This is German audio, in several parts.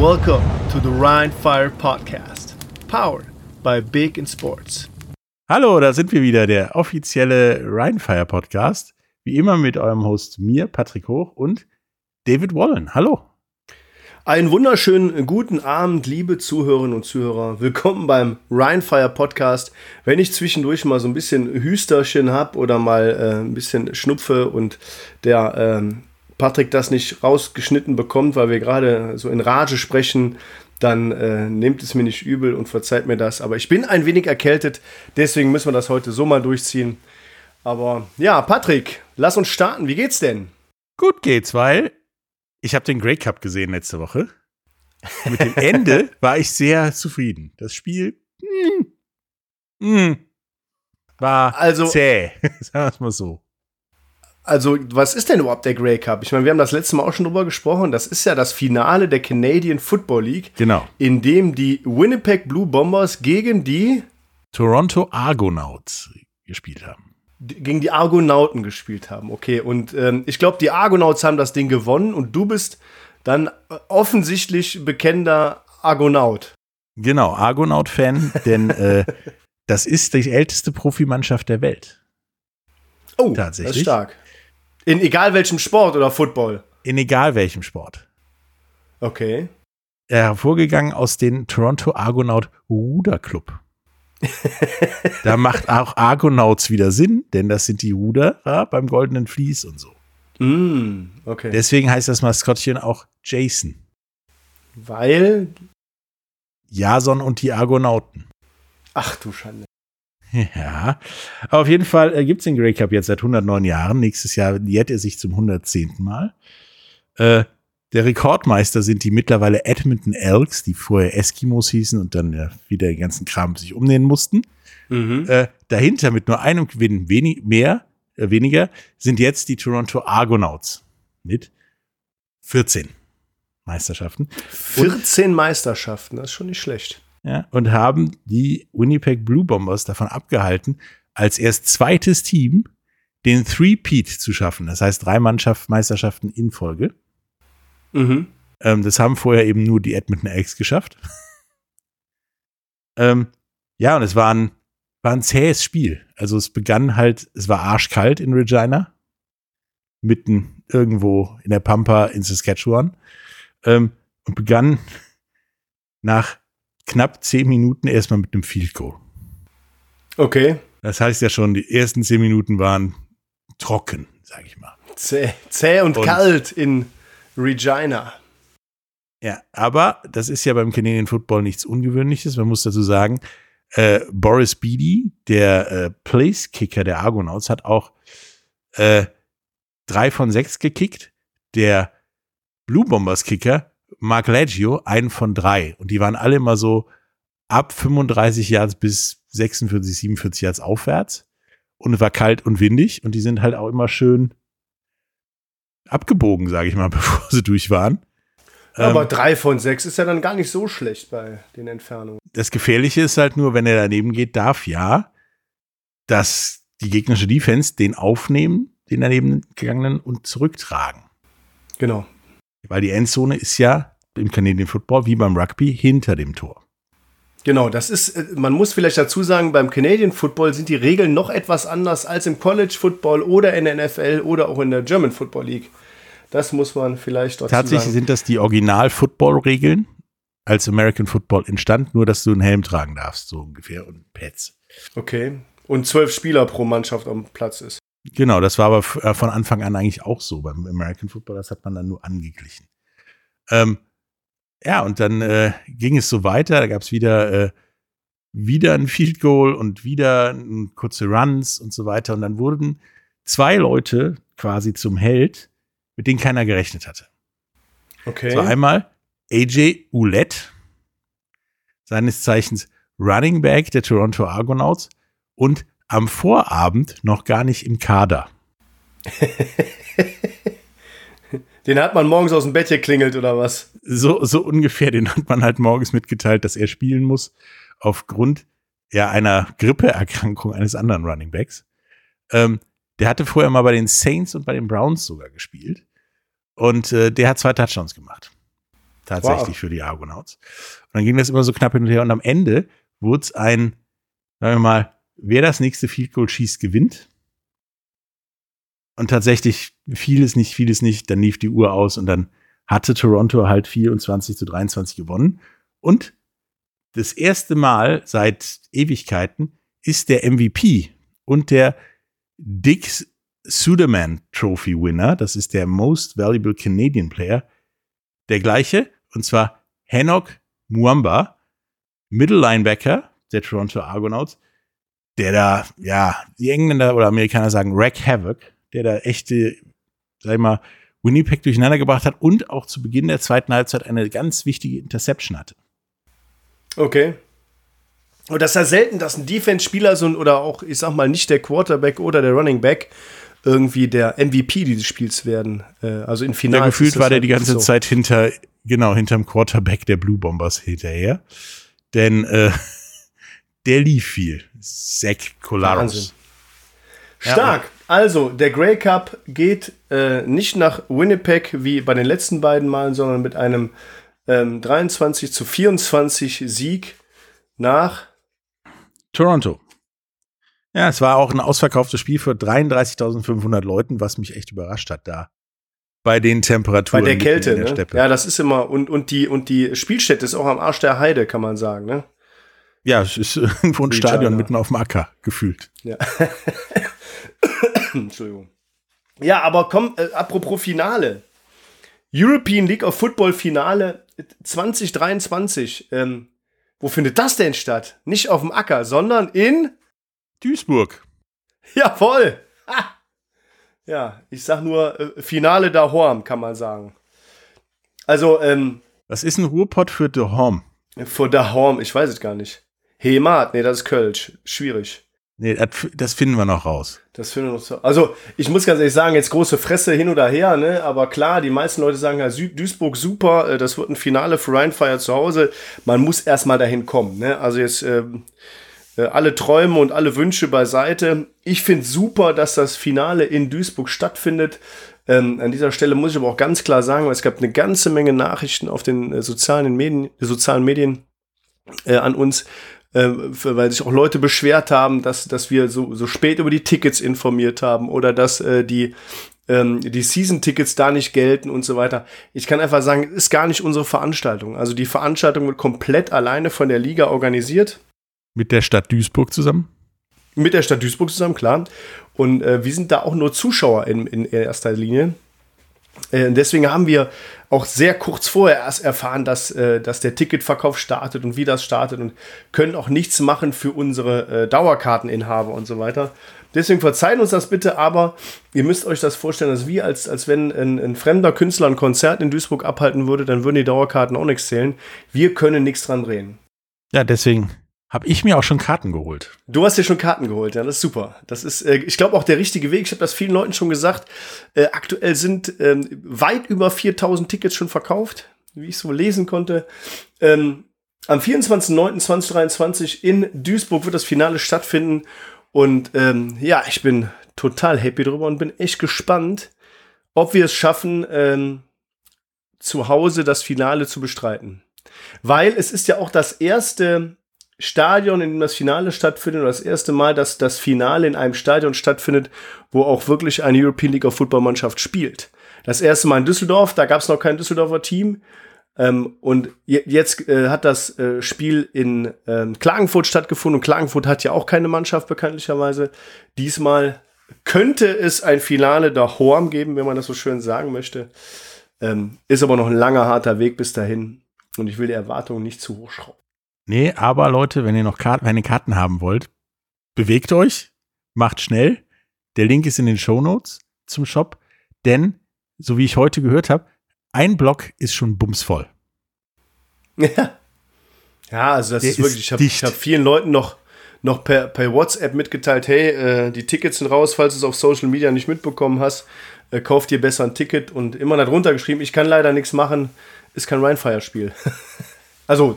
Welcome to the Rhine Fire Podcast, powered by Big in Sports. Hallo, da sind wir wieder, der offizielle Rhinefire Podcast. Wie immer mit eurem Host mir, Patrick Hoch und David Wallen. Hallo. Einen wunderschönen guten Abend, liebe Zuhörerinnen und Zuhörer. Willkommen beim Rhinefire Podcast. Wenn ich zwischendurch mal so ein bisschen Hüsterchen habe oder mal äh, ein bisschen Schnupfe und der ähm, Patrick das nicht rausgeschnitten bekommt, weil wir gerade so in Rage sprechen, dann äh, nehmt es mir nicht übel und verzeiht mir das. Aber ich bin ein wenig erkältet, deswegen müssen wir das heute so mal durchziehen. Aber ja, Patrick, lass uns starten. Wie geht's denn? Gut geht's, weil ich habe den Grey Cup gesehen letzte Woche. Mit dem Ende war ich sehr zufrieden. Das Spiel mm, mm, war also, zäh, sagen wir es mal so. Also, was ist denn überhaupt der Grey Cup? Ich meine, wir haben das letzte Mal auch schon drüber gesprochen. Das ist ja das Finale der Canadian Football League. Genau. In dem die Winnipeg Blue Bombers gegen die Toronto Argonauts gespielt haben. Gegen die Argonauten gespielt haben, okay. Und ähm, ich glaube, die Argonauts haben das Ding gewonnen und du bist dann offensichtlich bekennender Argonaut. Genau, Argonaut-Fan, denn äh, das ist die älteste Profimannschaft der Welt. Oh, tatsächlich. Das ist stark. In egal welchem Sport oder Football? In egal welchem Sport. Okay. Hervorgegangen aus dem Toronto Argonaut Ruderclub. da macht auch Argonauts wieder Sinn, denn das sind die Ruderer beim Goldenen Vlies und so. Mm, okay. Deswegen heißt das Maskottchen auch Jason. Weil? Jason und die Argonauten. Ach du Schande. Ja, auf jeden Fall äh, gibt es den Grey Cup jetzt seit 109 Jahren. Nächstes Jahr jährt er sich zum 110. Mal. Äh, der Rekordmeister sind die mittlerweile Edmonton Elks, die vorher Eskimos hießen und dann ja, wieder den ganzen Kram sich umnähen mussten. Mhm. Äh, dahinter mit nur einem Gewinn wenig, mehr, äh, weniger sind jetzt die Toronto Argonauts mit 14 Meisterschaften. 14 und, Meisterschaften, das ist schon nicht schlecht ja, und haben die Winnipeg Blue Bombers davon abgehalten, als erst zweites Team den Three-Peat zu schaffen. Das heißt, drei Mannschaftsmeisterschaften in Folge. Mhm. Ähm, das haben vorher eben nur die Edmonton Elks geschafft. ähm, ja, und es war ein, war ein zähes Spiel. Also es begann halt, es war arschkalt in Regina. Mitten irgendwo in der Pampa in Saskatchewan. Ähm, und begann nach knapp zehn Minuten erstmal mit einem Field Goal. Okay. Das heißt ja schon, die ersten zehn Minuten waren trocken, sag ich mal. Zäh, zäh und, und kalt in Regina. Ja, aber das ist ja beim Canadian Football nichts Ungewöhnliches. Man muss dazu sagen, äh, Boris Beatty, der äh, Place-Kicker der Argonauts, hat auch äh, drei von sechs gekickt. Der Blue Bombers-Kicker Mark Leggio einen von drei. Und die waren alle immer so ab 35 Yards bis 46, 47 Yards aufwärts. Und es war kalt und windig. Und die sind halt auch immer schön abgebogen, sage ich mal, bevor sie durch waren. Aber ähm, drei von sechs ist ja dann gar nicht so schlecht bei den Entfernungen. Das Gefährliche ist halt nur, wenn er daneben geht, darf ja, dass die gegnerische Defense den aufnehmen, den daneben gegangenen und zurücktragen. Genau. Weil die Endzone ist ja im Canadian Football wie beim Rugby hinter dem Tor. Genau, das ist, äh, man muss vielleicht dazu sagen, beim Canadian Football sind die Regeln noch etwas anders als im College Football oder in der NFL oder auch in der German Football League. Das muss man vielleicht dazu Tatsächlich sagen. sind das die Original-Football-Regeln, als American Football entstand, nur dass du einen Helm tragen darfst, so ungefähr, und Pads. Okay. Und zwölf Spieler pro Mannschaft am Platz ist. Genau, das war aber äh, von Anfang an eigentlich auch so beim American Football, das hat man dann nur angeglichen. Ähm, ja, und dann äh, ging es so weiter. Da gab es wieder, äh, wieder ein Field Goal und wieder kurze Runs und so weiter. Und dann wurden zwei Leute quasi zum Held, mit denen keiner gerechnet hatte. Okay. Das war einmal AJ Ouellette, seines Zeichens Running Back der Toronto Argonauts und am Vorabend noch gar nicht im Kader. Den hat man morgens aus dem Bett geklingelt oder was? So, so ungefähr, den hat man halt morgens mitgeteilt, dass er spielen muss, aufgrund ja einer Grippeerkrankung eines anderen Running Backs. Ähm, der hatte vorher mal bei den Saints und bei den Browns sogar gespielt. Und äh, der hat zwei Touchdowns gemacht. tatsächlich wow. für die Argonauts. Und dann ging das immer so knapp hin und her. Und am Ende wurde es ein, sagen wir mal, wer das nächste Field Goal schießt, gewinnt. Und tatsächlich vieles nicht, vieles nicht. Dann lief die Uhr aus und dann hatte Toronto halt 24 zu 23 gewonnen. Und das erste Mal seit Ewigkeiten ist der MVP und der Dick Suderman Trophy Winner, das ist der Most Valuable Canadian Player, der gleiche, und zwar Hanok Muamba, Middle Linebacker der Toronto Argonauts, der da, ja, die Engländer oder Amerikaner sagen Rack Havoc, der da echte, sag ich mal, Winnipeg durcheinander gebracht hat und auch zu Beginn der zweiten Halbzeit eine ganz wichtige Interception hatte. Okay. Und das ist ja selten, dass ein Defense-Spieler so oder auch, ich sag mal, nicht der Quarterback oder der Running Back irgendwie der MVP dieses Spiels werden. Äh, also in Finale. Ja, gefühlt war der die ganze so. Zeit hinter, genau, hinterm Quarterback der Blue Bombers hinterher. Denn äh, der lief viel. Kolaros. Stark. Ja, also, der Grey Cup geht äh, nicht nach Winnipeg wie bei den letzten beiden Malen, sondern mit einem ähm, 23 zu 24 Sieg nach Toronto. Ja, es war auch ein ausverkauftes Spiel für 33.500 Leuten, was mich echt überrascht hat da. Bei den Temperaturen. Bei der Kälte, der ne? Ja, das ist immer, und, und, die, und die Spielstätte ist auch am Arsch der Heide, kann man sagen, ne? Ja, es ist irgendwo ein. Stadion mitten auf dem Acker, gefühlt. Ja. Entschuldigung. Ja, aber komm, äh, apropos Finale. European League of Football Finale 2023. Ähm, wo findet das denn statt? Nicht auf dem Acker, sondern in Duisburg. Jawohl. Ha. Ja, ich sag nur äh, Finale da Horm, kann man sagen. Also, ähm. Was ist ein Ruhrpott für De Horm? Für De Horm, ich weiß es gar nicht. Hemat, nee, das ist Kölsch. Schwierig. Nee, das finden wir noch raus. Das finden wir noch so. Also, ich muss ganz ehrlich sagen, jetzt große Fresse hin oder her, ne? Aber klar, die meisten Leute sagen ja, Duisburg super, äh, das wird ein Finale für Rheinfire zu Hause. Man muss erstmal dahin kommen, ne? Also jetzt äh, äh, alle Träume und alle Wünsche beiseite. Ich finde super, dass das Finale in Duisburg stattfindet. Ähm, an dieser Stelle muss ich aber auch ganz klar sagen, weil es gab eine ganze Menge Nachrichten auf den äh, sozialen Medien, sozialen Medien äh, an uns, äh, weil sich auch Leute beschwert haben, dass, dass wir so, so spät über die Tickets informiert haben oder dass äh, die, ähm, die Season-Tickets da nicht gelten und so weiter. Ich kann einfach sagen, ist gar nicht unsere Veranstaltung. Also die Veranstaltung wird komplett alleine von der Liga organisiert. Mit der Stadt Duisburg zusammen? Mit der Stadt Duisburg zusammen, klar. Und äh, wir sind da auch nur Zuschauer in, in erster Linie. Äh, deswegen haben wir auch sehr kurz vorher erst erfahren, dass, äh, dass der Ticketverkauf startet und wie das startet und können auch nichts machen für unsere äh, Dauerkarteninhaber und so weiter. Deswegen verzeihen uns das bitte, aber ihr müsst euch das vorstellen, dass wie als, als wenn ein, ein fremder Künstler ein Konzert in Duisburg abhalten würde, dann würden die Dauerkarten auch nichts zählen. Wir können nichts dran drehen. Ja, deswegen habe ich mir auch schon Karten geholt. Du hast dir schon Karten geholt, ja, das ist super. Das ist, äh, ich glaube, auch der richtige Weg. Ich habe das vielen Leuten schon gesagt. Äh, aktuell sind ähm, weit über 4000 Tickets schon verkauft, wie ich so lesen konnte. Ähm, am 24.09.2023 in Duisburg wird das Finale stattfinden. Und ähm, ja, ich bin total happy drüber und bin echt gespannt, ob wir es schaffen, ähm, zu Hause das Finale zu bestreiten. Weil es ist ja auch das erste Stadion, in dem das Finale stattfindet, oder das erste Mal, dass das Finale in einem Stadion stattfindet, wo auch wirklich eine European League of Football Mannschaft spielt. Das erste Mal in Düsseldorf, da gab es noch kein Düsseldorfer Team. Ähm, und jetzt äh, hat das äh, Spiel in ähm, Klagenfurt stattgefunden und Klagenfurt hat ja auch keine Mannschaft bekanntlicherweise. Diesmal könnte es ein Finale der Horm geben, wenn man das so schön sagen möchte. Ähm, ist aber noch ein langer, harter Weg bis dahin. Und ich will die Erwartungen nicht zu hoch schrauben. Nee, aber Leute, wenn ihr noch Karten, wenn ihr Karten haben wollt, bewegt euch, macht schnell. Der Link ist in den Show Notes zum Shop, denn, so wie ich heute gehört habe, ein Block ist schon bumsvoll. Ja. Ja, also das Der ist wirklich, ich habe hab vielen Leuten noch, noch per, per WhatsApp mitgeteilt, hey, äh, die Tickets sind raus, falls du es auf Social Media nicht mitbekommen hast, äh, kauf dir besser ein Ticket und immer darunter geschrieben, ich kann leider nichts machen, ist kein Rheinfire-Spiel. also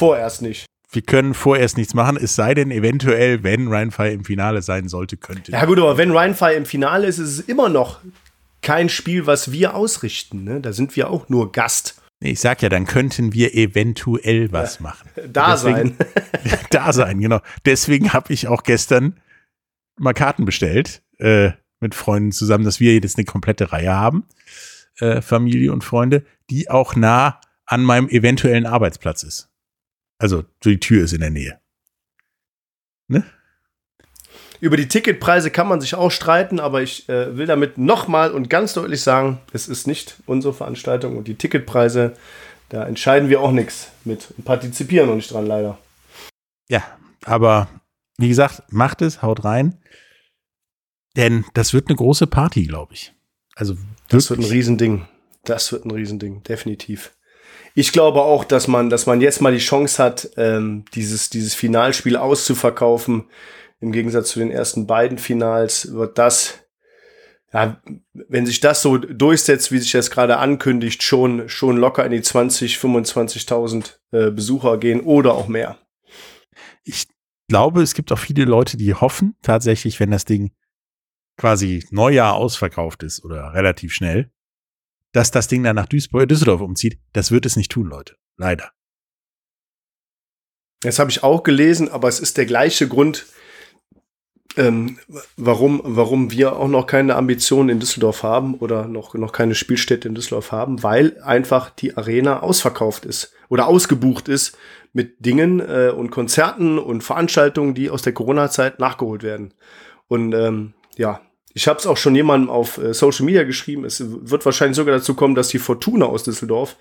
Vorerst nicht. Wir können vorerst nichts machen, es sei denn eventuell, wenn Rheinfire im Finale sein sollte, könnte. Ja gut, aber wenn Rheinfire im Finale ist, ist es immer noch kein Spiel, was wir ausrichten. Ne? Da sind wir auch nur Gast. Ich sag ja, dann könnten wir eventuell was ja, machen. Da Deswegen, sein. da sein, genau. Deswegen habe ich auch gestern mal Karten bestellt äh, mit Freunden zusammen, dass wir jetzt eine komplette Reihe haben, äh, Familie und Freunde, die auch nah an meinem eventuellen Arbeitsplatz ist. Also die Tür ist in der Nähe. Ne? Über die Ticketpreise kann man sich auch streiten, aber ich äh, will damit nochmal und ganz deutlich sagen, es ist nicht unsere Veranstaltung und die Ticketpreise, da entscheiden wir auch nichts mit und partizipieren noch nicht dran, leider. Ja, aber wie gesagt, macht es, haut rein. Denn das wird eine große Party, glaube ich. Also das wird ein Riesending. Das wird ein Riesending, definitiv. Ich glaube auch, dass man, dass man jetzt mal die Chance hat, ähm, dieses, dieses Finalspiel auszuverkaufen im Gegensatz zu den ersten beiden Finals wird das, ja, wenn sich das so durchsetzt, wie sich das gerade ankündigt, schon, schon locker in die 20, 25.000 äh, Besucher gehen oder auch mehr. Ich glaube, es gibt auch viele Leute, die hoffen tatsächlich, wenn das Ding quasi Neujahr ausverkauft ist oder relativ schnell, dass das Ding dann nach Duisburg, Düsseldorf umzieht. Das wird es nicht tun, Leute. Leider. Das habe ich auch gelesen, aber es ist der gleiche Grund, ähm, warum, warum wir auch noch keine Ambitionen in Düsseldorf haben oder noch, noch keine Spielstätte in Düsseldorf haben, weil einfach die Arena ausverkauft ist oder ausgebucht ist mit Dingen äh, und Konzerten und Veranstaltungen, die aus der Corona-Zeit nachgeholt werden. Und ähm, ja, ich habe es auch schon jemandem auf äh, Social Media geschrieben. Es wird wahrscheinlich sogar dazu kommen, dass die Fortuna aus Düsseldorf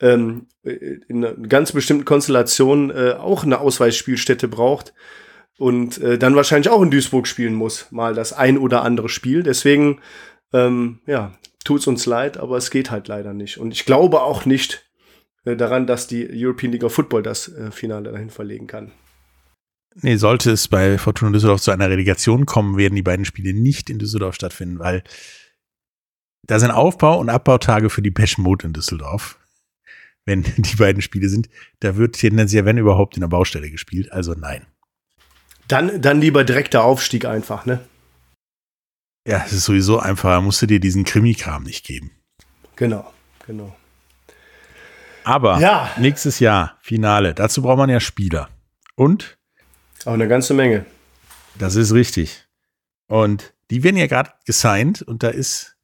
ähm, in einer ganz bestimmten Konstellation äh, auch eine Ausweichspielstätte braucht und äh, dann wahrscheinlich auch in Duisburg spielen muss, mal das ein oder andere Spiel. Deswegen, ähm, ja, tut's uns leid, aber es geht halt leider nicht. Und ich glaube auch nicht äh, daran, dass die European League of Football das äh, Finale dahin verlegen kann. Nee, sollte es bei Fortuna Düsseldorf zu einer Relegation kommen, werden die beiden Spiele nicht in Düsseldorf stattfinden, weil da sind Aufbau- und Abbautage für die Peschmod in Düsseldorf. Wenn die beiden Spiele sind, da wird tendenziell, wenn überhaupt, in der Baustelle gespielt. Also nein. Dann, dann lieber direkter Aufstieg einfach, ne? Ja, es ist sowieso einfacher, musst du dir diesen Krimi-Kram nicht geben. Genau, genau. Aber ja. nächstes Jahr, Finale, dazu braucht man ja Spieler. Und? Auch eine ganze Menge. Das ist richtig. Und die werden ja gerade gesigned und da ist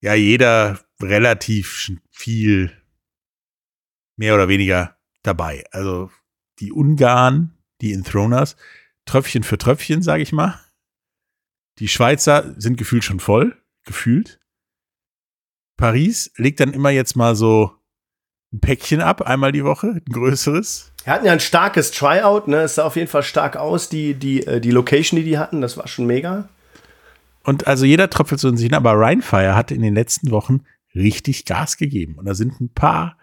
ja jeder relativ viel mehr oder weniger dabei. Also die Ungarn, die Enthroners, Tröpfchen für Tröpfchen, sage ich mal. Die Schweizer sind gefühlt schon voll, gefühlt. Paris legt dann immer jetzt mal so ein Päckchen ab, einmal die Woche, ein größeres. Wir hatten ja ein starkes Tryout, ne? Es sah auf jeden Fall stark aus, die, die, äh, die Location, die die hatten, das war schon mega. Und also jeder tröpfelt so in sich, aber Rheinfire hat in den letzten Wochen richtig Gas gegeben. Und da sind ein paar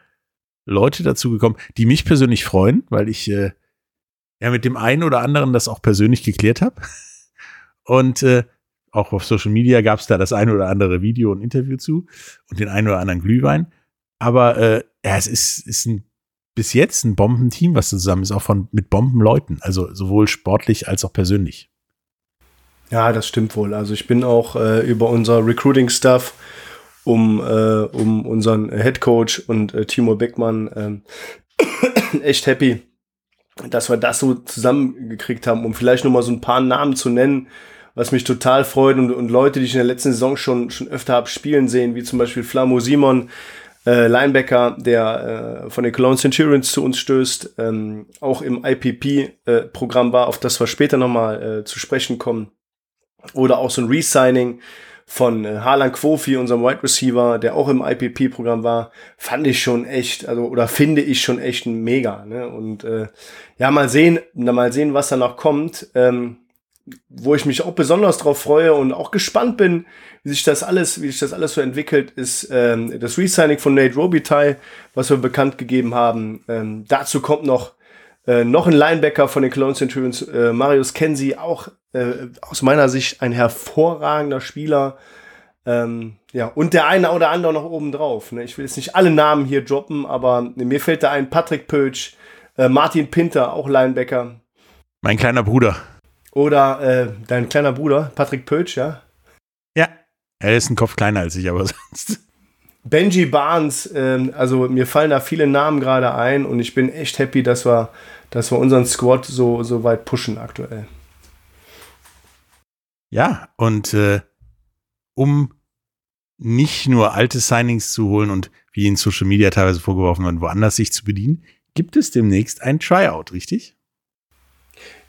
Leute dazu gekommen, die mich persönlich freuen, weil ich äh, ja mit dem einen oder anderen das auch persönlich geklärt habe. Und äh, auch auf Social Media gab es da das ein oder andere Video und Interview zu und den einen oder anderen Glühwein. Aber äh, ja, es ist, ist ein, bis jetzt ein Bombenteam, was zusammen ist, auch von mit Bombenleuten, also sowohl sportlich als auch persönlich. Ja, das stimmt wohl. Also ich bin auch äh, über unser Recruiting-Stuff um, äh, um unseren Head Coach und äh, Timo Beckmann äh, echt happy, dass wir das so zusammengekriegt haben, um vielleicht noch mal so ein paar Namen zu nennen, was mich total freut und, und Leute, die ich in der letzten Saison schon, schon öfter habe spielen sehen, wie zum Beispiel Flamo Simon, äh, Linebacker, der äh, von den Cologne Centurions zu uns stößt, ähm, auch im IPP-Programm äh, war, auf das wir später nochmal äh, zu sprechen kommen. Oder auch so ein Resigning von äh, Harlan Quofi, unserem Wide Receiver, der auch im IPP-Programm war, fand ich schon echt, also oder finde ich schon echt mega. Ne? Und äh, ja, mal sehen, mal sehen, was da noch kommt. Ähm, wo ich mich auch besonders drauf freue und auch gespannt bin, wie sich das alles, wie sich das alles so entwickelt, ist ähm, das Resigning von Nate Robitaille, was wir bekannt gegeben haben. Ähm, dazu kommt noch äh, noch ein Linebacker von den Cologne Centurions, äh, Marius Kenzie, auch äh, aus meiner Sicht ein hervorragender Spieler. Ähm, ja, und der eine oder andere noch oben drauf. Ne? Ich will jetzt nicht alle Namen hier droppen, aber mir fällt da ein Patrick Pötsch, äh, Martin Pinter, auch Linebacker. Mein kleiner Bruder. Oder äh, dein kleiner Bruder, Patrick Pötsch, ja? Er ist ein Kopf kleiner als ich, aber sonst. Benji Barnes, ähm, also mir fallen da viele Namen gerade ein und ich bin echt happy, dass wir, dass wir unseren Squad so, so weit pushen aktuell. Ja, und äh, um nicht nur alte Signings zu holen und wie in Social Media teilweise vorgeworfen wird, woanders sich zu bedienen, gibt es demnächst ein Tryout, richtig?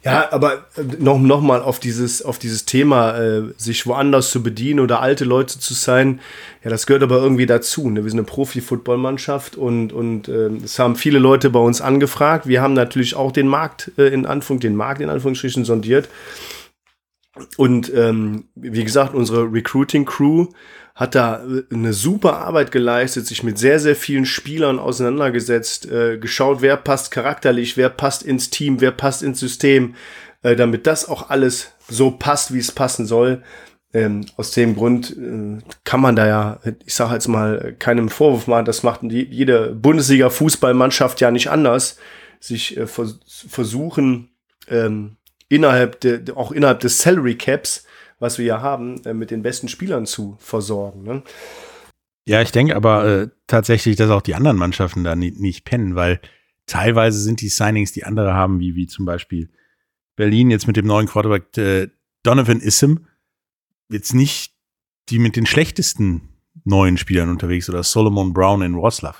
Ja, aber äh, noch, noch mal auf dieses, auf dieses Thema, äh, sich woanders zu bedienen oder alte Leute zu sein, ja, das gehört aber irgendwie dazu. Ne? Wir sind eine Profi-Football-Mannschaft und, und äh, es haben viele Leute bei uns angefragt. Wir haben natürlich auch den Markt äh, in Anführung, den Markt in Anführungsstrichen sondiert. Und ähm, wie gesagt, unsere Recruiting-Crew hat da äh, eine super Arbeit geleistet, sich mit sehr, sehr vielen Spielern auseinandergesetzt, äh, geschaut, wer passt charakterlich, wer passt ins Team, wer passt ins System, äh, damit das auch alles so passt, wie es passen soll. Ähm, aus dem Grund äh, kann man da ja, ich sage jetzt mal, keinem Vorwurf machen, das macht die, jede Bundesliga-Fußballmannschaft ja nicht anders, sich äh, vers versuchen, ähm, innerhalb de, auch innerhalb des Salary Caps was wir ja haben, äh, mit den besten Spielern zu versorgen. Ne? Ja, ich denke aber äh, tatsächlich, dass auch die anderen Mannschaften da nie, nicht pennen, weil teilweise sind die Signings, die andere haben, wie, wie zum Beispiel Berlin jetzt mit dem neuen Quarterback äh, Donovan Ism, jetzt nicht die mit den schlechtesten neuen Spielern unterwegs oder Solomon Brown in Wroclaw.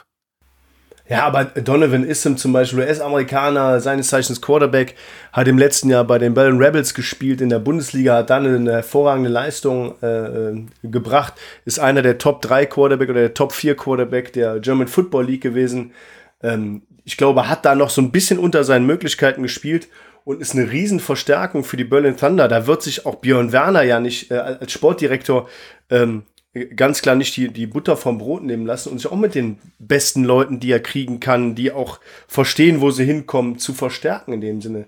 Ja, aber Donovan Issam zum Beispiel, US-Amerikaner, seines Zeichens Quarterback, hat im letzten Jahr bei den Berlin Rebels gespielt in der Bundesliga, hat dann eine hervorragende Leistung äh, äh gebracht, ist einer der Top 3 Quarterback oder der Top 4 Quarterback der German Football League gewesen. Ähm, ich glaube, hat da noch so ein bisschen unter seinen Möglichkeiten gespielt und ist eine Riesenverstärkung für die Berlin Thunder. Da wird sich auch Björn Werner ja nicht äh, als Sportdirektor ähm, ganz klar nicht die, die Butter vom Brot nehmen lassen und sich auch mit den besten Leuten, die er kriegen kann, die auch verstehen, wo sie hinkommen, zu verstärken in dem Sinne.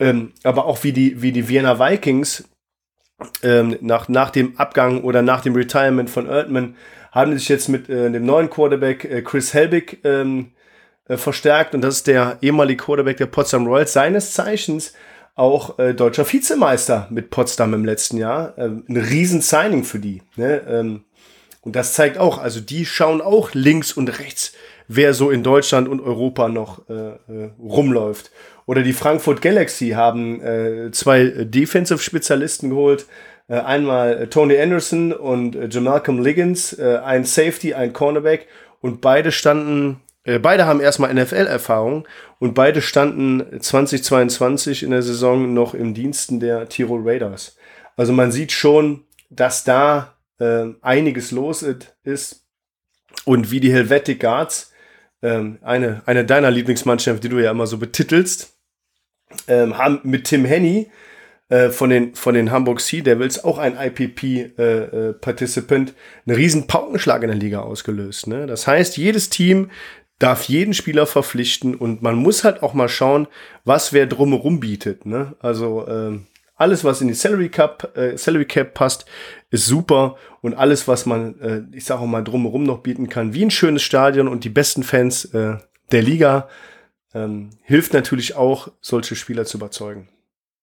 Ähm, aber auch wie die, wie die Vienna Vikings ähm, nach, nach dem Abgang oder nach dem Retirement von Erdmann haben sich jetzt mit äh, dem neuen Quarterback äh, Chris Helbig ähm, äh, verstärkt und das ist der ehemalige Quarterback der Potsdam Royals, seines Zeichens auch äh, deutscher Vizemeister mit Potsdam im letzten Jahr. Ähm, ein riesen Signing für die. Ne? Ähm, und das zeigt auch, also die schauen auch links und rechts, wer so in Deutschland und Europa noch äh, äh, rumläuft. Oder die Frankfurt Galaxy haben äh, zwei Defensive-Spezialisten geholt. Äh, einmal äh, Tony Anderson und äh, Jamalcolm Liggins, äh, ein Safety, ein Cornerback. Und beide standen äh, beide haben erstmal NFL-Erfahrung und beide standen 2022 in der Saison noch im Diensten der Tirol Raiders. Also man sieht schon, dass da äh, einiges los ist und wie die Helvetic Guards, äh, eine, eine deiner Lieblingsmannschaften, die du ja immer so betitelst, äh, haben mit Tim Henny äh, von den, von den Hamburg Sea Devils, auch ein IPP-Participant, äh, äh einen riesen Paukenschlag in der Liga ausgelöst. Ne? Das heißt, jedes Team darf jeden Spieler verpflichten und man muss halt auch mal schauen, was wer drumherum bietet. Ne? Also äh, alles, was in die Salary Cap, äh, Salary Cap passt, ist super und alles, was man, äh, ich sage auch mal drumherum noch bieten kann, wie ein schönes Stadion und die besten Fans äh, der Liga, ähm, hilft natürlich auch, solche Spieler zu überzeugen.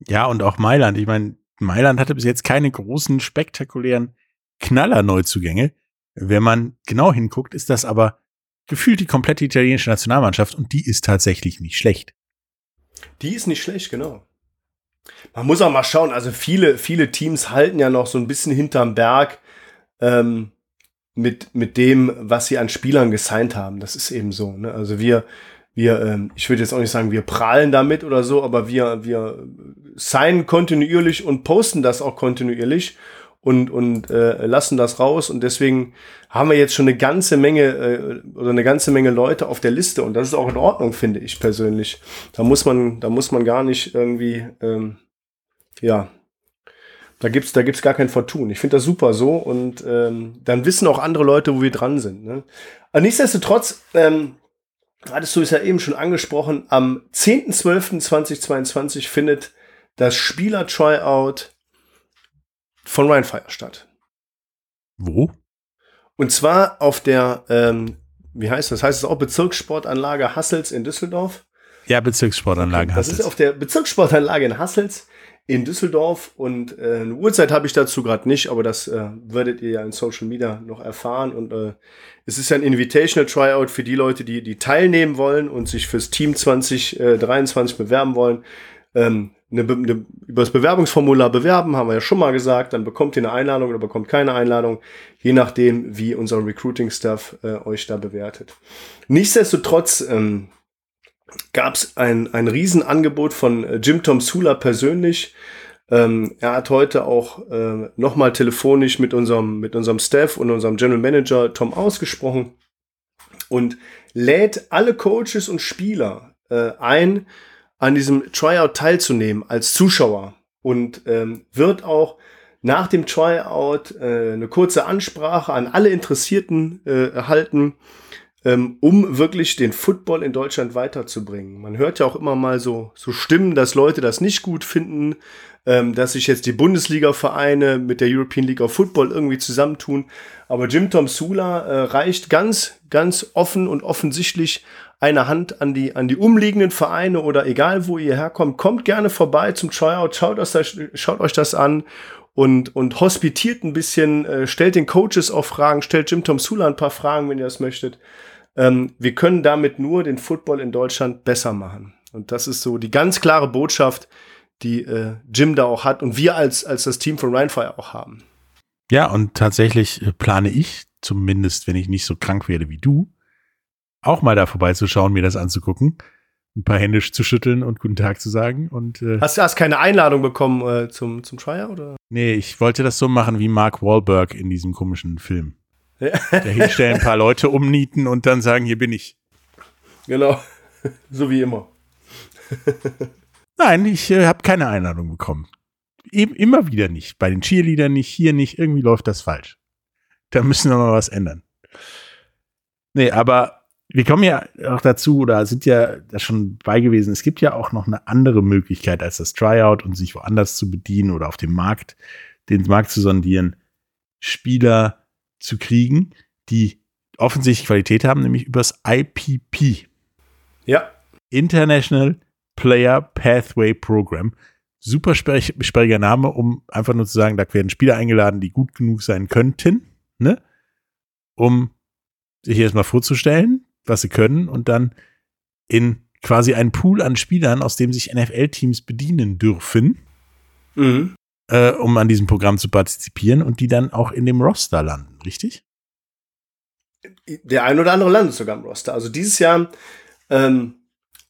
Ja, und auch Mailand. Ich meine, Mailand hatte bis jetzt keine großen, spektakulären Knaller-Neuzugänge. Wenn man genau hinguckt, ist das aber gefühlt die komplette italienische Nationalmannschaft und die ist tatsächlich nicht schlecht. Die ist nicht schlecht, genau. Man muss auch mal schauen, also viele, viele Teams halten ja noch so ein bisschen hinterm Berg ähm, mit, mit dem, was sie an Spielern gesigned haben. Das ist eben so. Ne? Also wir, wir, ähm, ich würde jetzt auch nicht sagen, wir prahlen damit oder so, aber wir, wir signen kontinuierlich und posten das auch kontinuierlich und, und äh, lassen das raus. Und deswegen haben wir jetzt schon eine ganze Menge äh, oder eine ganze Menge Leute auf der Liste. Und das ist auch in Ordnung, finde ich persönlich. Da muss man, da muss man gar nicht irgendwie, ähm, ja, da gibt's, da gibt's gar kein Vertun. Ich finde das super so und ähm, dann wissen auch andere Leute, wo wir dran sind. Ne? Aber nichtsdestotrotz, ähm, hattest du es ja eben schon angesprochen, am 10.12.2022 findet das Spieler-Tryout von Rheinfire statt. Wo? Und zwar auf der, ähm, wie heißt das? Heißt es auch Bezirkssportanlage Hassels in Düsseldorf? Ja, Bezirkssportanlage okay, Hassels. Das ist auf der Bezirkssportanlage in Hassels in Düsseldorf und äh, eine Uhrzeit habe ich dazu gerade nicht, aber das äh, werdet ihr ja in Social Media noch erfahren und äh, es ist ein Invitational Tryout für die Leute, die die teilnehmen wollen und sich fürs Team 2023 bewerben wollen. Ähm, eine, eine, über das Bewerbungsformular bewerben, haben wir ja schon mal gesagt, dann bekommt ihr eine Einladung oder bekommt keine Einladung, je nachdem, wie unser Recruiting-Staff äh, euch da bewertet. Nichtsdestotrotz ähm, gab es ein, ein Riesenangebot von äh, Jim Tom Sula persönlich. Ähm, er hat heute auch äh, nochmal telefonisch mit unserem, mit unserem Staff und unserem General Manager Tom ausgesprochen und lädt alle Coaches und Spieler äh, ein, an diesem Tryout teilzunehmen als Zuschauer und ähm, wird auch nach dem Tryout äh, eine kurze Ansprache an alle Interessierten äh, erhalten, ähm, um wirklich den Football in Deutschland weiterzubringen. Man hört ja auch immer mal so, so Stimmen, dass Leute das nicht gut finden, ähm, dass sich jetzt die Bundesliga-Vereine mit der European League of Football irgendwie zusammentun. Aber Jim Tom Sula äh, reicht ganz, ganz offen und offensichtlich eine Hand an die, an die umliegenden Vereine oder egal wo ihr herkommt, kommt gerne vorbei zum Tryout, schaut, das, schaut euch das an und, und hospitiert ein bisschen, äh, stellt den Coaches auch Fragen, stellt Jim Tom Sula ein paar Fragen, wenn ihr das möchtet. Ähm, wir können damit nur den Football in Deutschland besser machen. Und das ist so die ganz klare Botschaft, die äh, Jim da auch hat und wir als, als das Team von Rheinfire auch haben. Ja, und tatsächlich äh, plane ich, zumindest wenn ich nicht so krank werde wie du, auch mal da vorbeizuschauen, mir das anzugucken, ein paar Hände zu schütteln und guten Tag zu sagen. Und, äh, hast du hast keine Einladung bekommen äh, zum, zum Tryer, oder? Nee, ich wollte das so machen wie Mark Wahlberg in diesem komischen Film. Ja. hinstellen, ein paar Leute umnieten und dann sagen, hier bin ich. Genau, so wie immer. Nein, ich äh, habe keine Einladung bekommen. Eben immer wieder nicht. Bei den Cheerleadern nicht, hier nicht. Irgendwie läuft das falsch. Da müssen wir mal was ändern. Nee, aber wir kommen ja auch dazu oder sind ja da schon bei gewesen. Es gibt ja auch noch eine andere Möglichkeit als das Tryout und sich woanders zu bedienen oder auf dem Markt, den Markt zu sondieren, Spieler zu kriegen, die offensichtlich Qualität haben, nämlich übers IPP. Ja. International Player Pathway Program. Super sperriger Name, um einfach nur zu sagen, da werden Spieler eingeladen, die gut genug sein könnten, ne? Um sich erstmal vorzustellen, was sie können und dann in quasi einen Pool an Spielern, aus dem sich NFL-Teams bedienen dürfen, mhm. äh, um an diesem Programm zu partizipieren und die dann auch in dem Roster landen, richtig? Der ein oder andere landet sogar im Roster. Also dieses Jahr ähm,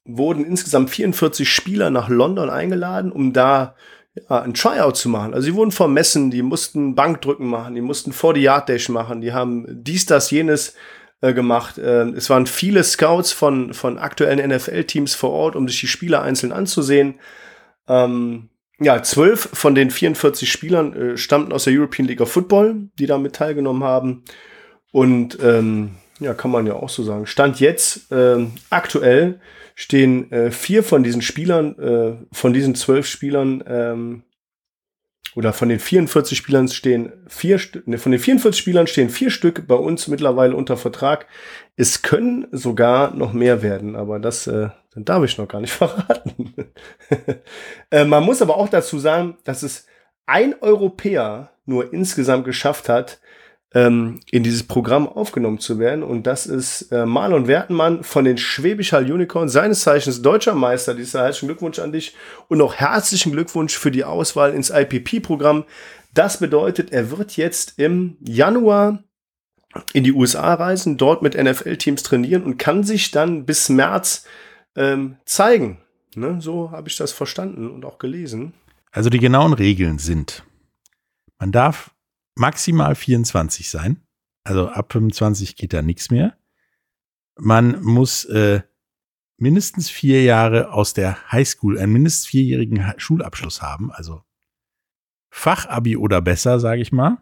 wurden insgesamt 44 Spieler nach London eingeladen, um da ja, ein Tryout zu machen. Also sie wurden vermessen, die mussten Bankdrücken machen, die mussten 40 Yard Dash machen, die haben dies, das, jenes äh, gemacht. Äh, es waren viele Scouts von, von aktuellen NFL-Teams vor Ort, um sich die Spieler einzeln anzusehen. Ähm, ja, zwölf von den 44 Spielern äh, stammten aus der European League of Football, die damit teilgenommen haben. Und ähm, ja, kann man ja auch so sagen. Stand jetzt äh, aktuell stehen äh, vier von diesen Spielern, äh, von diesen zwölf Spielern ähm, oder von den 44 Spielern stehen vier ne, von den 44 Spielern stehen vier Stück bei uns mittlerweile unter Vertrag. Es können sogar noch mehr werden, aber das, äh, darf ich noch gar nicht verraten. äh, man muss aber auch dazu sagen, dass es ein Europäer nur insgesamt geschafft hat, ähm, in dieses Programm aufgenommen zu werden. Und das ist äh, Marlon Wertenmann von den Schwäbisch Hall Unicorns, seines Zeichens deutscher Meister. Dieser herzlichen Glückwunsch an dich und auch herzlichen Glückwunsch für die Auswahl ins IPP-Programm. Das bedeutet, er wird jetzt im Januar in die USA reisen, dort mit NFL-Teams trainieren und kann sich dann bis März ähm, zeigen. Ne? So habe ich das verstanden und auch gelesen. Also die genauen Regeln sind, man darf maximal 24 sein. Also ab 25 geht da nichts mehr. Man muss äh, mindestens vier Jahre aus der Highschool, einen mindestens vierjährigen Schulabschluss haben, also Fachabi oder besser, sage ich mal.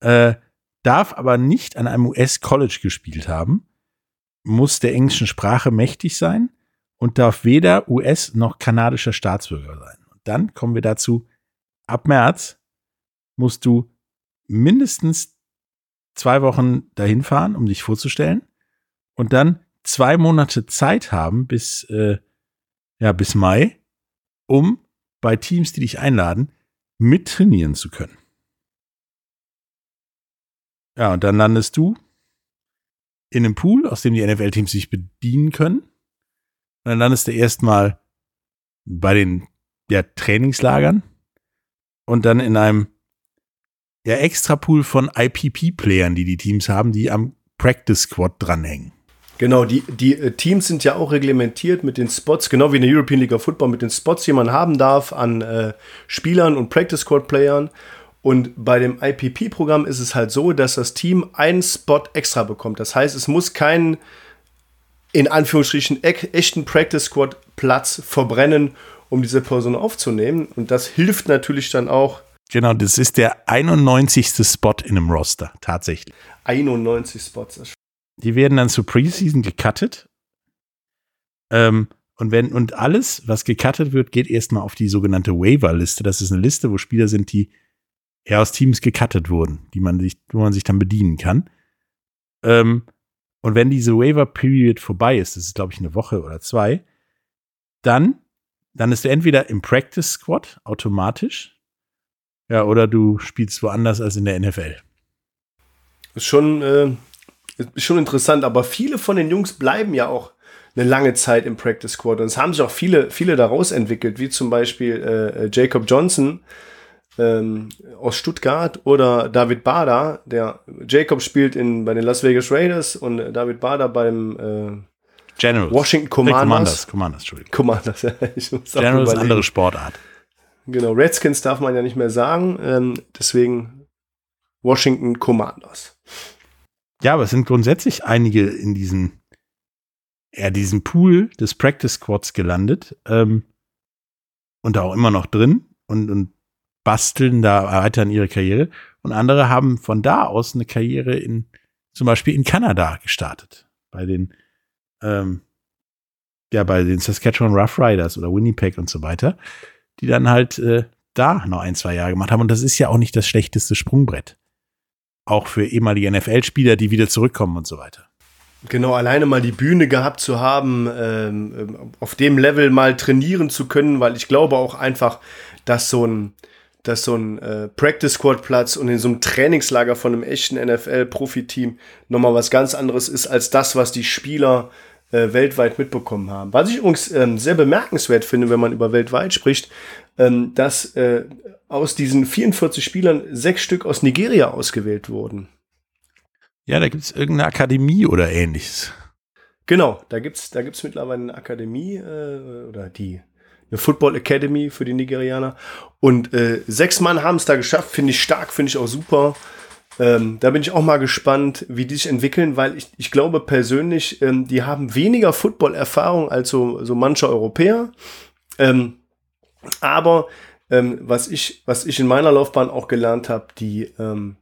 Äh, darf aber nicht an einem US-College gespielt haben, muss der englischen Sprache mächtig sein und darf weder US- noch kanadischer Staatsbürger sein. Und dann kommen wir dazu, ab März musst du mindestens zwei Wochen dahin fahren, um dich vorzustellen und dann zwei Monate Zeit haben bis, äh, ja, bis Mai, um bei Teams, die dich einladen, mittrainieren zu können. Ja, und dann landest du in einem Pool, aus dem die NFL-Teams sich bedienen können. Und dann landest du erstmal bei den ja, Trainingslagern und dann in einem ja, extra Pool von IPP-Playern, die die Teams haben, die am Practice Squad dranhängen. Genau, die, die äh, Teams sind ja auch reglementiert mit den Spots, genau wie in der European League of Football, mit den Spots, die man haben darf an äh, Spielern und Practice Squad Playern. Und bei dem IPP-Programm ist es halt so, dass das Team einen Spot extra bekommt. Das heißt, es muss keinen, in Anführungsstrichen, e echten Practice Squad Platz verbrennen, um diese Person aufzunehmen. Und das hilft natürlich dann auch. Genau, das ist der 91. Spot in einem Roster, tatsächlich. 91 Spots. Die werden dann zu Preseason gecuttet. Ähm, und wenn, und alles, was gecuttet wird, geht erstmal auf die sogenannte Waiver-Liste. Das ist eine Liste, wo Spieler sind, die ja aus Teams gecuttet wurden, die man sich, wo man sich dann bedienen kann. Ähm, und wenn diese Waiver-Period vorbei ist, das ist, glaube ich, eine Woche oder zwei, dann, dann ist du entweder im Practice Squad automatisch, ja, oder du spielst woanders als in der NFL. Ist schon, äh, ist schon interessant, aber viele von den Jungs bleiben ja auch eine lange Zeit im Practice Squad. Und es haben sich auch viele, viele daraus entwickelt, wie zum Beispiel äh, Jacob Johnson ähm, aus Stuttgart oder David Bader. Der Jacob spielt in, bei den Las Vegas Raiders und David Bader beim äh, Generals. Washington Commanders. Commanders, Commanders, Entschuldigung. Commanders, ja. Ich muss Generals ist überlegen. andere Sportart. Genau, Redskins darf man ja nicht mehr sagen. Ähm, deswegen Washington Commanders. Ja, aber es sind grundsätzlich einige in diesem, ja, diesem Pool des Practice Squads gelandet ähm, und da auch immer noch drin und, und basteln da weiter an ihre Karriere. Und andere haben von da aus eine Karriere in, zum Beispiel in Kanada gestartet. Bei den, ähm, ja, bei den Saskatchewan Rough Riders oder Winnipeg und so weiter, die dann halt äh, da noch ein, zwei Jahre gemacht haben. Und das ist ja auch nicht das schlechteste Sprungbrett. Auch für ehemalige NFL-Spieler, die wieder zurückkommen und so weiter. Genau, alleine mal die Bühne gehabt zu haben, ähm, auf dem Level mal trainieren zu können, weil ich glaube auch einfach, dass so ein, dass so ein äh, Practice Squad Platz und in so einem Trainingslager von einem echten NFL-Profiteam nochmal was ganz anderes ist als das, was die Spieler äh, weltweit mitbekommen haben. Was ich übrigens ähm, sehr bemerkenswert finde, wenn man über weltweit spricht, ähm, dass äh, aus diesen 44 Spielern sechs Stück aus Nigeria ausgewählt wurden. Ja, da gibt es irgendeine Akademie oder ähnliches. Genau, da gibt's da gibt's mittlerweile eine Akademie äh, oder die eine Football Academy für die Nigerianer und äh, sechs Mann haben es da geschafft, finde ich stark, finde ich auch super. Ähm, da bin ich auch mal gespannt, wie die sich entwickeln, weil ich, ich glaube persönlich, ähm, die haben weniger Football-Erfahrung als so, so mancher Europäer. Ähm, aber ähm, was, ich, was ich in meiner Laufbahn auch gelernt habe, die, ähm,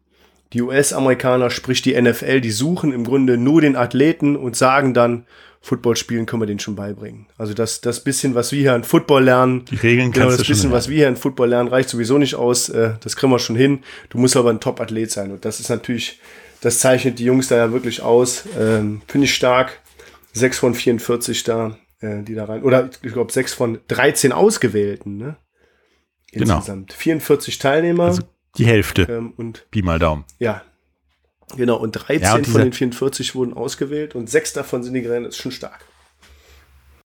die US-Amerikaner, sprich die NFL, die suchen im Grunde nur den Athleten und sagen dann, Football spielen können wir denen schon beibringen. Also das, das bisschen, was wir hier an Football lernen, Die Regeln genau das bisschen, was wir hier an Football lernen, reicht sowieso nicht aus. Äh, das kriegen wir schon hin. Du musst aber ein Top-Athlet sein. Und das ist natürlich, das zeichnet die Jungs da ja wirklich aus. Ähm, Finde ich stark. 6 von 44 da, äh, die da rein. Oder ich glaube 6 von 13 Ausgewählten, ne? Genau. Insgesamt. 44 Teilnehmer. Also die Hälfte. ähm, und Pi mal Daumen. ja. Genau, und 13 Ja, und von den 44 wurden ausgewählt und sechs davon sind die das ist schon stark.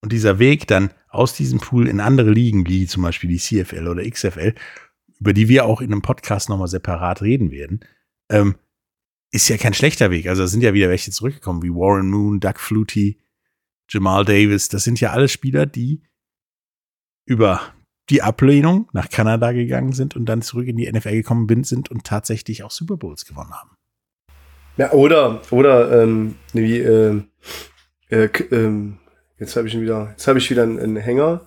Und dieser Weg dann aus diesem Pool in andere Ligen, wie zum Beispiel die CFL oder XFL, über die wir auch in einem Podcast nochmal separat reden werden, ähm, ist ja kein schlechter Weg. Also da sind ja wieder welche zurückgekommen, wie Warren Moon, Doug Flutie, Jamal Davis. Das sind ja alle Spieler, die über die Ablehnung nach Kanada gegangen sind und dann zurück in die NFL gekommen sind und tatsächlich auch Super Bowls gewonnen haben. Ja, oder, oder, ähm, wie, äh, äh, ähm, jetzt habe ich ihn wieder, jetzt habe ich wieder einen, einen Hänger.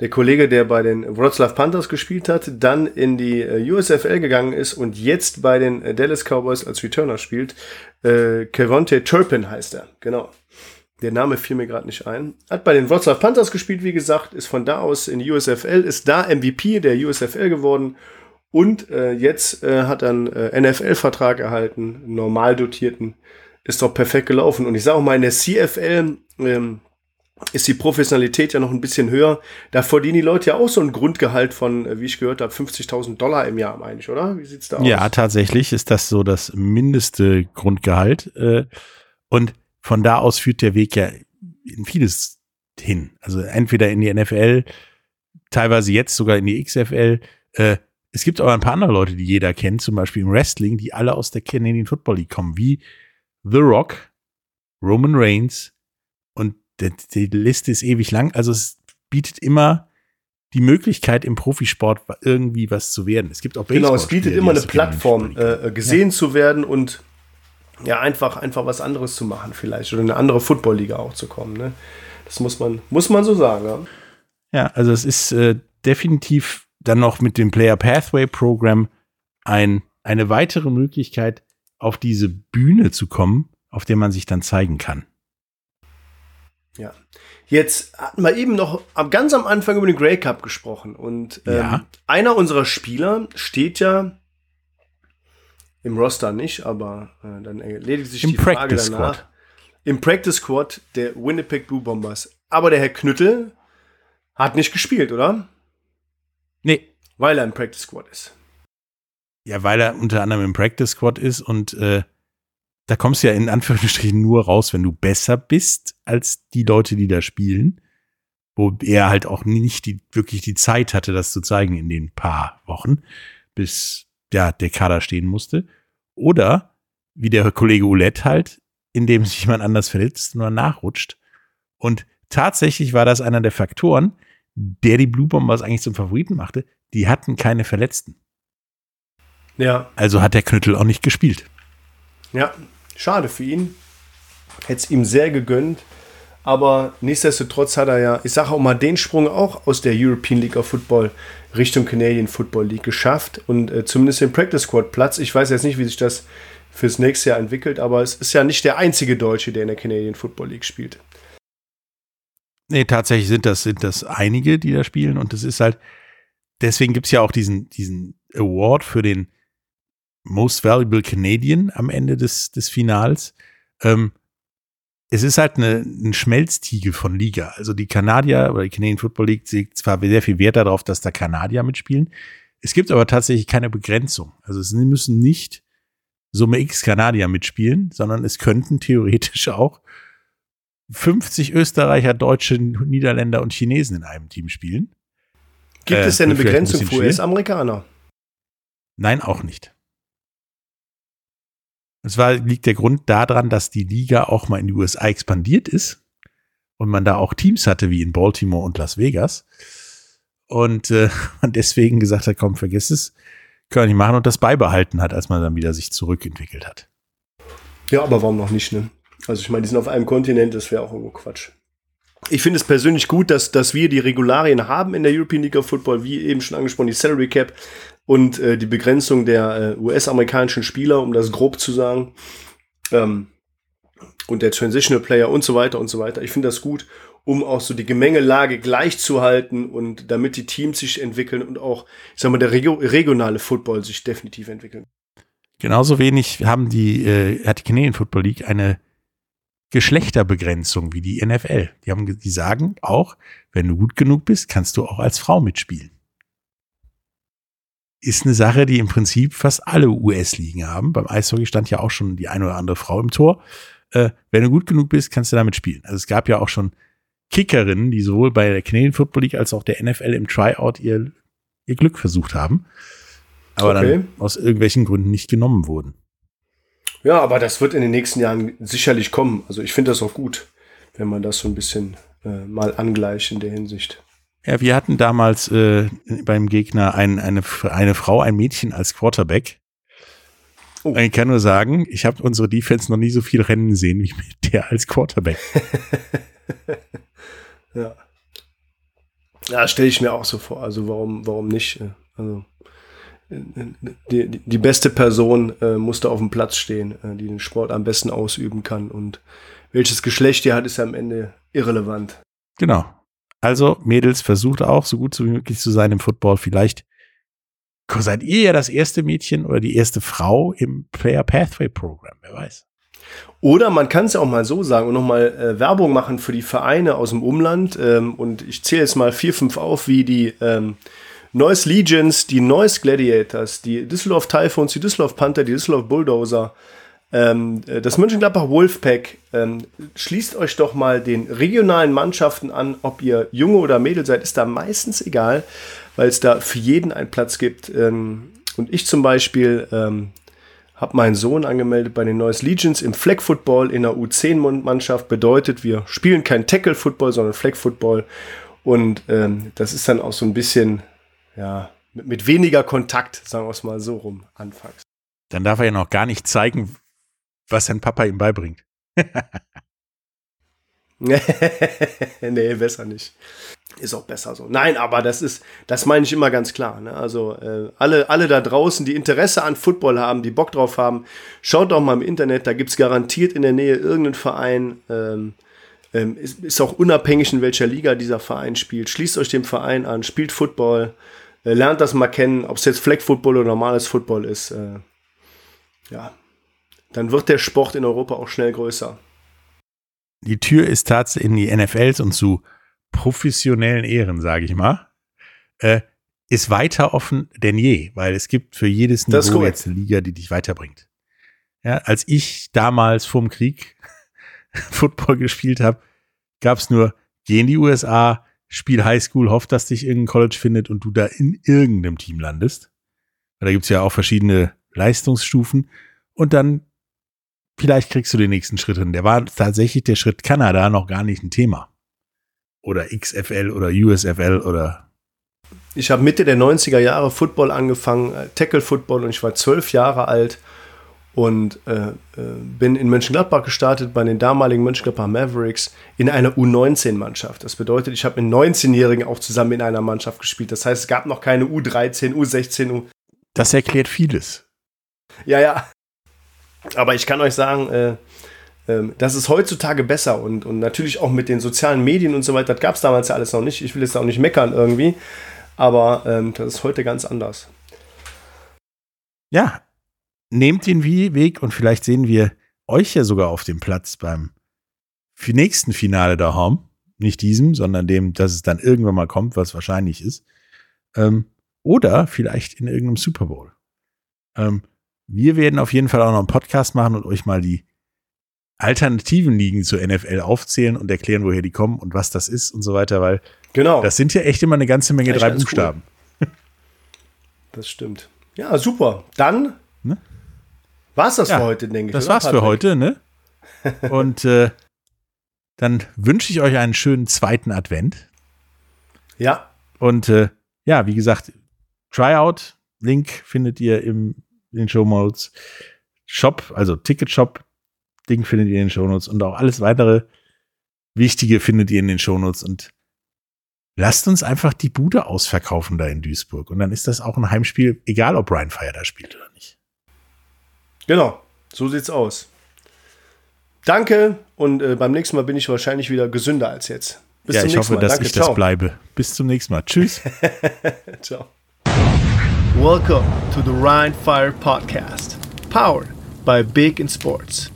Der Kollege, der bei den Wroclaw Panthers gespielt hat, dann in die äh, USFL gegangen ist und jetzt bei den äh, Dallas Cowboys als Returner spielt. Äh, Kevonte Turpin heißt er, genau. Der Name fiel mir gerade nicht ein. Hat bei den Wroclaw Panthers gespielt, wie gesagt, ist von da aus in die USFL, ist da MVP der USFL geworden und äh, jetzt äh, hat er einen äh, NFL-Vertrag erhalten, einen normal dotierten. Ist doch perfekt gelaufen. Und ich sage auch mal, in der CFL ähm, ist die Professionalität ja noch ein bisschen höher. Da verdienen die Leute ja auch so ein Grundgehalt von, äh, wie ich gehört habe, 50.000 Dollar im Jahr, meine ich, oder? Wie sieht's da aus? Ja, tatsächlich ist das so das mindeste Grundgehalt. Äh, und von da aus führt der Weg ja in vieles hin. Also entweder in die NFL, teilweise jetzt sogar in die XFL. Äh, es gibt aber ein paar andere Leute, die jeder kennt, zum Beispiel im Wrestling, die alle aus der Canadian Football League kommen, wie The Rock, Roman Reigns und die, die Liste ist ewig lang. Also es bietet immer die Möglichkeit im Profisport irgendwie was zu werden. Es gibt auch Genau, es bietet immer eine Plattform, äh, gesehen ja. zu werden und ja, einfach, einfach was anderes zu machen vielleicht oder in eine andere Football-Liga auch zu kommen. Ne? Das muss man, muss man so sagen. Ja, ja also es ist äh, definitiv dann noch mit dem Player Pathway Program ein, eine weitere Möglichkeit, auf diese Bühne zu kommen, auf der man sich dann zeigen kann. Ja. Jetzt hatten wir eben noch ganz am Anfang über den Grey Cup gesprochen und ähm, ja. einer unserer Spieler steht ja im Roster nicht, aber äh, dann erledigt sich Im die Practice Frage danach. Squad. Im Practice Squad der Winnipeg Blue Bombers. Aber der Herr Knüttel hat nicht gespielt, oder? Nee. Weil er im Practice Squad ist. Ja, weil er unter anderem im Practice Squad ist und äh, da kommst du ja in Anführungsstrichen nur raus, wenn du besser bist als die Leute, die da spielen. Wo er halt auch nicht die, wirklich die Zeit hatte, das zu zeigen in den paar Wochen, bis ja, der Kader stehen musste. Oder wie der Kollege Oulette halt, indem sich jemand anders verletzt und nachrutscht. Und tatsächlich war das einer der Faktoren, der die Blue Bombers eigentlich zum Favoriten machte. Die hatten keine Verletzten. Ja. Also hat der Knüttel auch nicht gespielt. Ja, Schade für ihn. Hätte es ihm sehr gegönnt. Aber nichtsdestotrotz hat er ja, ich sage auch mal, den Sprung auch aus der European League of Football Richtung Canadian Football League geschafft und äh, zumindest den Practice Squad Platz. Ich weiß jetzt nicht, wie sich das fürs nächste Jahr entwickelt, aber es ist ja nicht der einzige Deutsche, der in der Canadian Football League spielt. Nee, tatsächlich sind das, sind das einige, die da spielen und das ist halt, deswegen gibt es ja auch diesen, diesen Award für den Most Valuable Canadian am Ende des, des Finals. Ähm, es ist halt eine, ein Schmelztiegel von Liga. Also die Kanadier oder die Canadian Football League legt zwar sehr viel Wert darauf, dass da Kanadier mitspielen. Es gibt aber tatsächlich keine Begrenzung. Also es müssen nicht Summe X Kanadier mitspielen, sondern es könnten theoretisch auch 50 Österreicher, Deutsche, Niederländer und Chinesen in einem Team spielen. Gibt äh, es denn eine Begrenzung ein für US-Amerikaner? Nein, auch nicht. Es war, liegt der Grund daran, dass die Liga auch mal in die USA expandiert ist und man da auch Teams hatte, wie in Baltimore und Las Vegas. Und äh, man deswegen gesagt hat, komm, vergiss es, können wir nicht machen und das beibehalten hat, als man dann wieder sich zurückentwickelt hat. Ja, aber warum noch nicht, ne? Also ich meine, die sind auf einem Kontinent, das wäre auch irgendwo Quatsch. Ich finde es persönlich gut, dass, dass wir die Regularien haben in der European League of Football, wie eben schon angesprochen, die Salary Cap, und äh, die Begrenzung der äh, US-amerikanischen Spieler, um das grob zu sagen, ähm, und der Transitional Player und so weiter und so weiter. Ich finde das gut, um auch so die Gemengelage gleich zu halten und damit die Teams sich entwickeln und auch, ich sag mal, der Regio regionale Football sich definitiv entwickeln. Genauso wenig haben die, äh, hat die Canadian Football League eine Geschlechterbegrenzung wie die NFL. Die haben, die sagen auch, wenn du gut genug bist, kannst du auch als Frau mitspielen ist eine Sache, die im Prinzip fast alle US-Ligen haben. Beim Eishockey stand ja auch schon die eine oder andere Frau im Tor. Äh, wenn du gut genug bist, kannst du damit spielen. Also es gab ja auch schon Kickerinnen, die sowohl bei der Canadian Football League als auch der NFL im Tryout ihr, ihr Glück versucht haben, aber okay. dann aus irgendwelchen Gründen nicht genommen wurden. Ja, aber das wird in den nächsten Jahren sicherlich kommen. Also ich finde das auch gut, wenn man das so ein bisschen äh, mal angleicht in der Hinsicht. Ja, wir hatten damals äh, beim Gegner ein, eine, eine Frau, ein Mädchen als Quarterback. Oh. Ich kann nur sagen, ich habe unsere Defense noch nie so viel Rennen sehen wie mit der als Quarterback. ja. Ja, stelle ich mir auch so vor. Also warum, warum nicht? Also die, die, beste Person äh, musste auf dem Platz stehen, äh, die den Sport am besten ausüben kann. Und welches Geschlecht die hat, ist am Ende irrelevant. Genau. Also, Mädels, versucht auch, so gut wie möglich zu sein im Football. Vielleicht seid ihr ja das erste Mädchen oder die erste Frau im Player Pathway Program, wer weiß. Oder man kann es ja auch mal so sagen und nochmal äh, Werbung machen für die Vereine aus dem Umland. Ähm, und ich zähle jetzt mal vier, fünf auf, wie die ähm, Neues Legions, die Neues Gladiators, die Düsseldorf Typhoons, die Düsseldorf Panther, die Düsseldorf Bulldozer, ähm, äh, das Mönchengladbach Wolfpack. Ähm, schließt euch doch mal den regionalen Mannschaften an, ob ihr Junge oder Mädel seid, ist da meistens egal, weil es da für jeden einen Platz gibt. Ähm, und ich zum Beispiel ähm, habe meinen Sohn angemeldet bei den Neues Legions im Flag Football in der U10-Mannschaft. Bedeutet, wir spielen kein Tackle Football, sondern Flag Football. Und ähm, das ist dann auch so ein bisschen, ja, mit, mit weniger Kontakt, sagen wir es mal so rum, anfangs. Dann darf er ja noch gar nicht zeigen, was sein Papa ihm beibringt. nee, besser nicht. Ist auch besser so. Nein, aber das ist, das meine ich immer ganz klar. Ne? Also äh, alle, alle da draußen, die Interesse an Football haben, die Bock drauf haben, schaut doch mal im Internet, da gibt es garantiert in der Nähe irgendeinen Verein. Ähm, ähm, ist, ist, auch unabhängig, in welcher Liga dieser Verein spielt. Schließt euch dem Verein an, spielt Football, lernt das mal kennen, ob es jetzt Flag Football oder normales Football ist. Äh, ja, dann wird der Sport in Europa auch schnell größer. Die Tür ist tatsächlich in die NFLs und zu professionellen Ehren, sage ich mal, äh, ist weiter offen denn je, weil es gibt für jedes Niveau jetzt eine Liga, die dich weiterbringt. Ja, als ich damals vorm Krieg Football gespielt habe, gab es nur, geh in die USA, spiel Highschool, hoff, dass dich irgendein College findet und du da in irgendeinem Team landest. Da gibt es ja auch verschiedene Leistungsstufen. Und dann vielleicht kriegst du den nächsten Schritt hin. Der war tatsächlich der Schritt Kanada noch gar nicht ein Thema oder XFL oder USFL oder. Ich habe Mitte der 90er Jahre Football angefangen, äh, Tackle Football und ich war zwölf Jahre alt und äh, äh, bin in Mönchengladbach gestartet bei den damaligen Mönchengladbach Mavericks in einer U19-Mannschaft. Das bedeutet, ich habe mit 19-Jährigen auch zusammen in einer Mannschaft gespielt. Das heißt, es gab noch keine U13, U16, U. Das erklärt vieles. Ja, ja. Aber ich kann euch sagen, äh, ähm, das ist heutzutage besser und, und natürlich auch mit den sozialen Medien und so weiter. Das gab es damals ja alles noch nicht. Ich will jetzt auch nicht meckern irgendwie, aber ähm, das ist heute ganz anders. Ja, nehmt den Weg und vielleicht sehen wir euch ja sogar auf dem Platz beim nächsten Finale der Home. Nicht diesem, sondern dem, dass es dann irgendwann mal kommt, was wahrscheinlich ist. Ähm, oder vielleicht in irgendeinem Super Bowl. Ähm, wir werden auf jeden Fall auch noch einen Podcast machen und euch mal die alternativen Ligen zur NFL aufzählen und erklären, woher die kommen und was das ist und so weiter, weil genau. das sind ja echt immer eine ganze Menge drei Buchstaben. Cool. Das stimmt. Ja, super. Dann ne? War es das ja, für heute, denke ich. Das war's Patrick? für heute, ne? Und äh, dann wünsche ich euch einen schönen zweiten Advent. Ja. Und äh, ja, wie gesagt, Tryout, Link findet ihr im, in den Show Notes. Shop, also Ticketshop Ding findet ihr in den Shownotes und auch alles weitere Wichtige findet ihr in den Shownotes und lasst uns einfach die Bude ausverkaufen da in Duisburg und dann ist das auch ein Heimspiel, egal ob Ryan Fire da spielt oder nicht. Genau, so sieht's aus. Danke und äh, beim nächsten Mal bin ich wahrscheinlich wieder gesünder als jetzt. Bis ja, zum ich nächsten hoffe, Mal. dass Danke, ich ciao. das bleibe. Bis zum nächsten Mal. Tschüss. ciao. Welcome to the Ryan Fire Podcast, powered by Big in Sports.